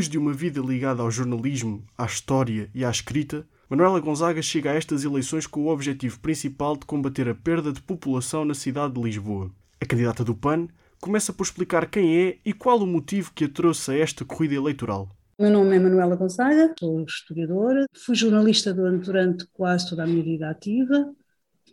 Depois de uma vida ligada ao jornalismo, à história e à escrita, Manuela Gonzaga chega a estas eleições com o objetivo principal de combater a perda de população na cidade de Lisboa. A candidata do PAN começa por explicar quem é e qual o motivo que a trouxe a esta corrida eleitoral. Meu nome é Manuela Gonzaga, sou historiadora, fui jornalista durante quase toda a minha vida ativa,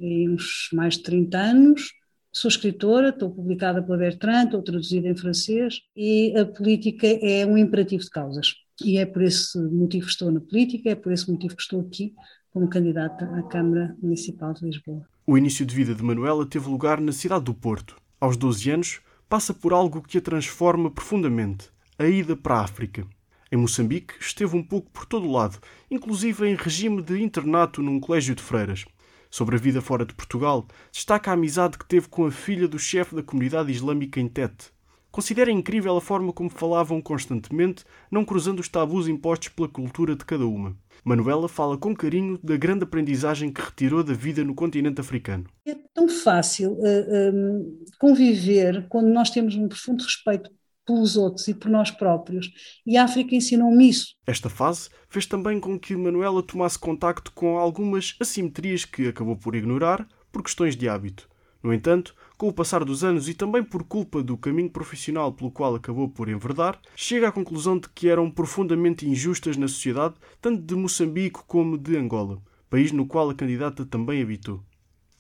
uns mais de 30 anos. Sou escritora, estou publicada pela Bertrand, estou traduzida em francês e a política é um imperativo de causas. E é por esse motivo que estou na política, é por esse motivo que estou aqui como candidata à Câmara Municipal de Lisboa. O início de vida de Manuela teve lugar na cidade do Porto. Aos 12 anos, passa por algo que a transforma profundamente: a ida para a África. Em Moçambique, esteve um pouco por todo o lado, inclusive em regime de internato num colégio de freiras. Sobre a vida fora de Portugal, destaca a amizade que teve com a filha do chefe da comunidade islâmica em Tete. Considera incrível a forma como falavam constantemente, não cruzando os tabus impostos pela cultura de cada uma. Manuela fala com carinho da grande aprendizagem que retirou da vida no continente africano. É tão fácil uh, eh, um, ehm, conviver quando nós temos um profundo respeito pelos outros e por nós próprios. E a África ensinou-me isso. Esta fase fez também com que Manuela tomasse contacto com algumas assimetrias que acabou por ignorar por questões de hábito. No entanto, com o passar dos anos e também por culpa do caminho profissional pelo qual acabou por enverdar, chega à conclusão de que eram profundamente injustas na sociedade, tanto de Moçambique como de Angola, país no qual a candidata também habitou.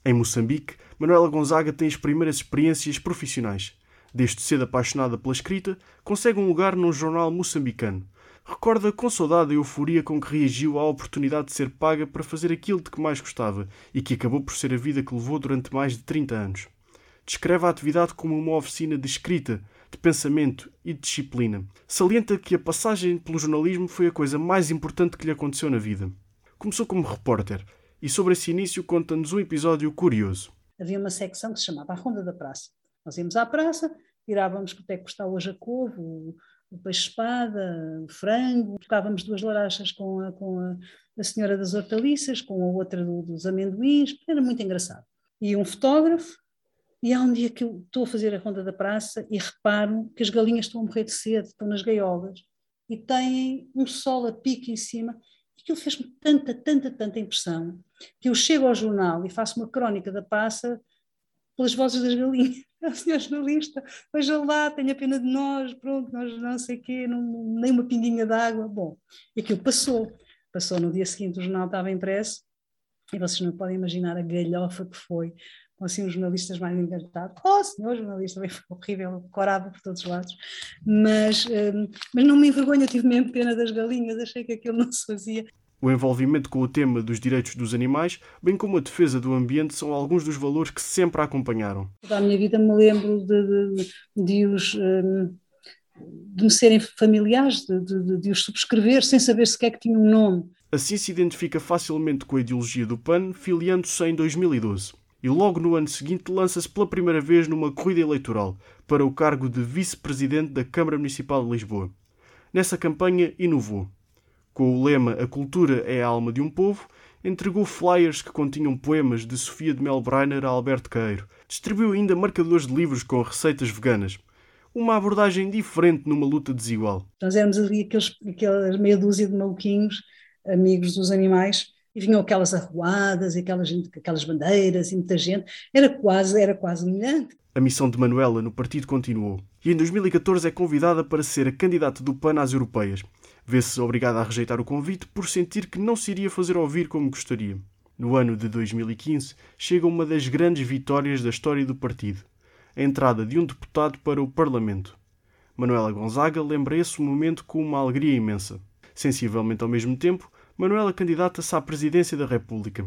Em Moçambique, Manuela Gonzaga tem as primeiras experiências profissionais. Desde cedo apaixonada pela escrita, consegue um lugar num jornal moçambicano. Recorda com saudade a euforia com que reagiu à oportunidade de ser paga para fazer aquilo de que mais gostava e que acabou por ser a vida que levou durante mais de 30 anos. Descreve a atividade como uma oficina de escrita, de pensamento e de disciplina. Salienta que a passagem pelo jornalismo foi a coisa mais importante que lhe aconteceu na vida. Começou como repórter e sobre esse início conta-nos um episódio curioso. Havia uma secção que se chamava a Ronda da Praça. Nós íamos à praça, tirávamos que custa hoje a couve, o, o peixe-espada, o frango, tocávamos duas larachas com a, com a, a senhora das hortaliças, com a outra do, dos amendoins, era muito engraçado. E um fotógrafo, e há um dia que eu estou a fazer a ronda da praça e reparo que as galinhas estão a morrer de sede, estão nas gaiolas, e têm um sol a pique em cima, e aquilo fez-me tanta, tanta, tanta impressão, que eu chego ao jornal e faço uma crónica da praça pelas vozes das galinhas. O senhor jornalista, veja lá, tenha pena de nós, pronto, nós não sei o quê, não, nem uma pinguinha d'água. Bom, e aquilo passou. Passou no dia seguinte, o jornal estava impresso, e vocês não podem imaginar a galhofa que foi, com assim os jornalistas mais encantados. Oh, senhor jornalista, bem, foi horrível, corava por todos os lados. Mas, hum, mas não me envergonho, eu tive mesmo pena das galinhas, achei que aquilo não se fazia. O envolvimento com o tema dos direitos dos animais, bem como a defesa do ambiente, são alguns dos valores que sempre a acompanharam. Toda a minha vida me lembro de, de, de os. Um, de me serem familiares, de, de, os subscrever sem saber sequer que tinham um nome. Assim se identifica facilmente com a ideologia do PAN, filiando-se em 2012. E logo no ano seguinte lança-se pela primeira vez numa corrida eleitoral para o cargo de vice-presidente da Câmara Municipal de Lisboa. Nessa campanha inovou com o lema A cultura é a alma de um povo, entregou flyers que continham poemas de Sofia de Melbreiner a Alberto Queiro. Distribuiu ainda marcadores de livros com receitas veganas. Uma abordagem diferente numa luta desigual. Nós éramos ali aqueles, aquelas meia dúzia de maluquinhos, amigos dos animais, e vinham aquelas arruadas e aquelas, aquelas bandeiras e muita gente. Era quase, era quase humilhante. A missão de Manuela no partido continuou e em 2014 é convidada para ser a candidata do PAN às europeias vê-se obrigada a rejeitar o convite por sentir que não se iria fazer ouvir como gostaria. No ano de 2015, chega uma das grandes vitórias da história do partido, a entrada de um deputado para o Parlamento. Manuela Gonzaga lembra esse momento com uma alegria imensa. Sensivelmente ao mesmo tempo, Manuela candidata-se à presidência da República.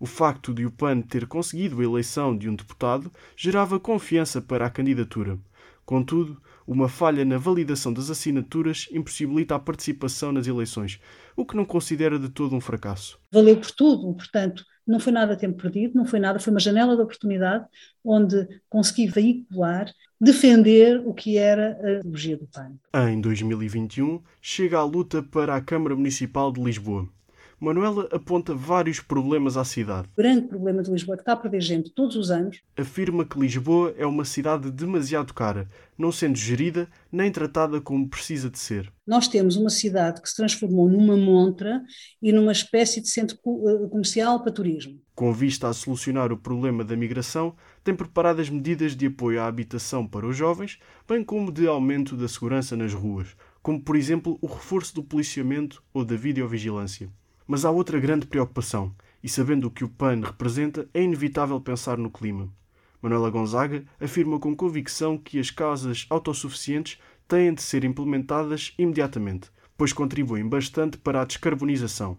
O facto de o PAN ter conseguido a eleição de um deputado gerava confiança para a candidatura. Contudo, uma falha na validação das assinaturas impossibilita a participação nas eleições, o que não considera de todo um fracasso. Valeu por tudo, portanto, não foi nada tempo perdido, não foi nada, foi uma janela de oportunidade onde consegui veicular, defender o que era a ideologia do PAN. Em 2021, chega a luta para a Câmara Municipal de Lisboa. Manuela aponta vários problemas à cidade. O grande problema de Lisboa é que está a perder gente todos os anos. Afirma que Lisboa é uma cidade demasiado cara, não sendo gerida nem tratada como precisa de ser. Nós temos uma cidade que se transformou numa montra e numa espécie de centro eh, comercial para turismo. Com vista a solucionar o problema da migração, tem preparado as medidas de apoio à habitação para os jovens, bem como de aumento da segurança nas ruas, como por exemplo o reforço do policiamento ou da videovigilância. Mas há outra grande preocupação, e sabendo o que o PAN representa, é inevitável pensar no clima. Manuela Gonzaga afirma com convicção que as casas autossuficientes têm de ser implementadas imediatamente, pois contribuem bastante para a descarbonização.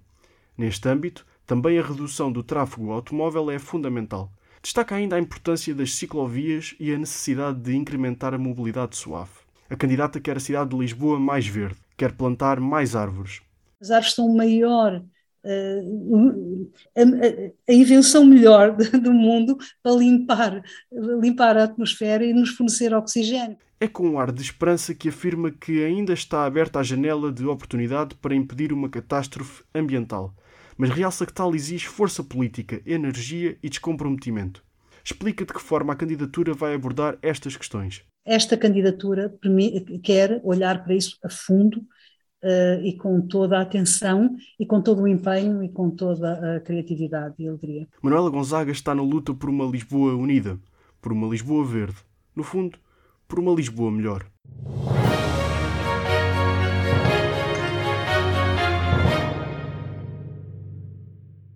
Neste âmbito, também a redução do tráfego automóvel é fundamental. Destaca ainda a importância das ciclovias e a necessidade de incrementar a mobilidade suave. A candidata quer a cidade de Lisboa mais verde, quer plantar mais árvores. As árvores são o maior a, a, invenção melhor do mundo para limpar, limpar a atmosfera e nos fornecer oxigênio. É com um ar de esperança que afirma que ainda está aberta a janela de oportunidade para impedir uma catástrofe ambiental, mas realça que tal exige força política, energia e descomprometimento. Explica de que forma a candidatura vai abordar estas questões. Esta candidatura quer olhar para isso a fundo uh, e com toda a atenção e com todo o empenho e com toda a criatividade e alegria. Manuela Gonzaga está na luta por uma Lisboa unida, por uma Lisboa verde, no fundo, por uma Lisboa melhor.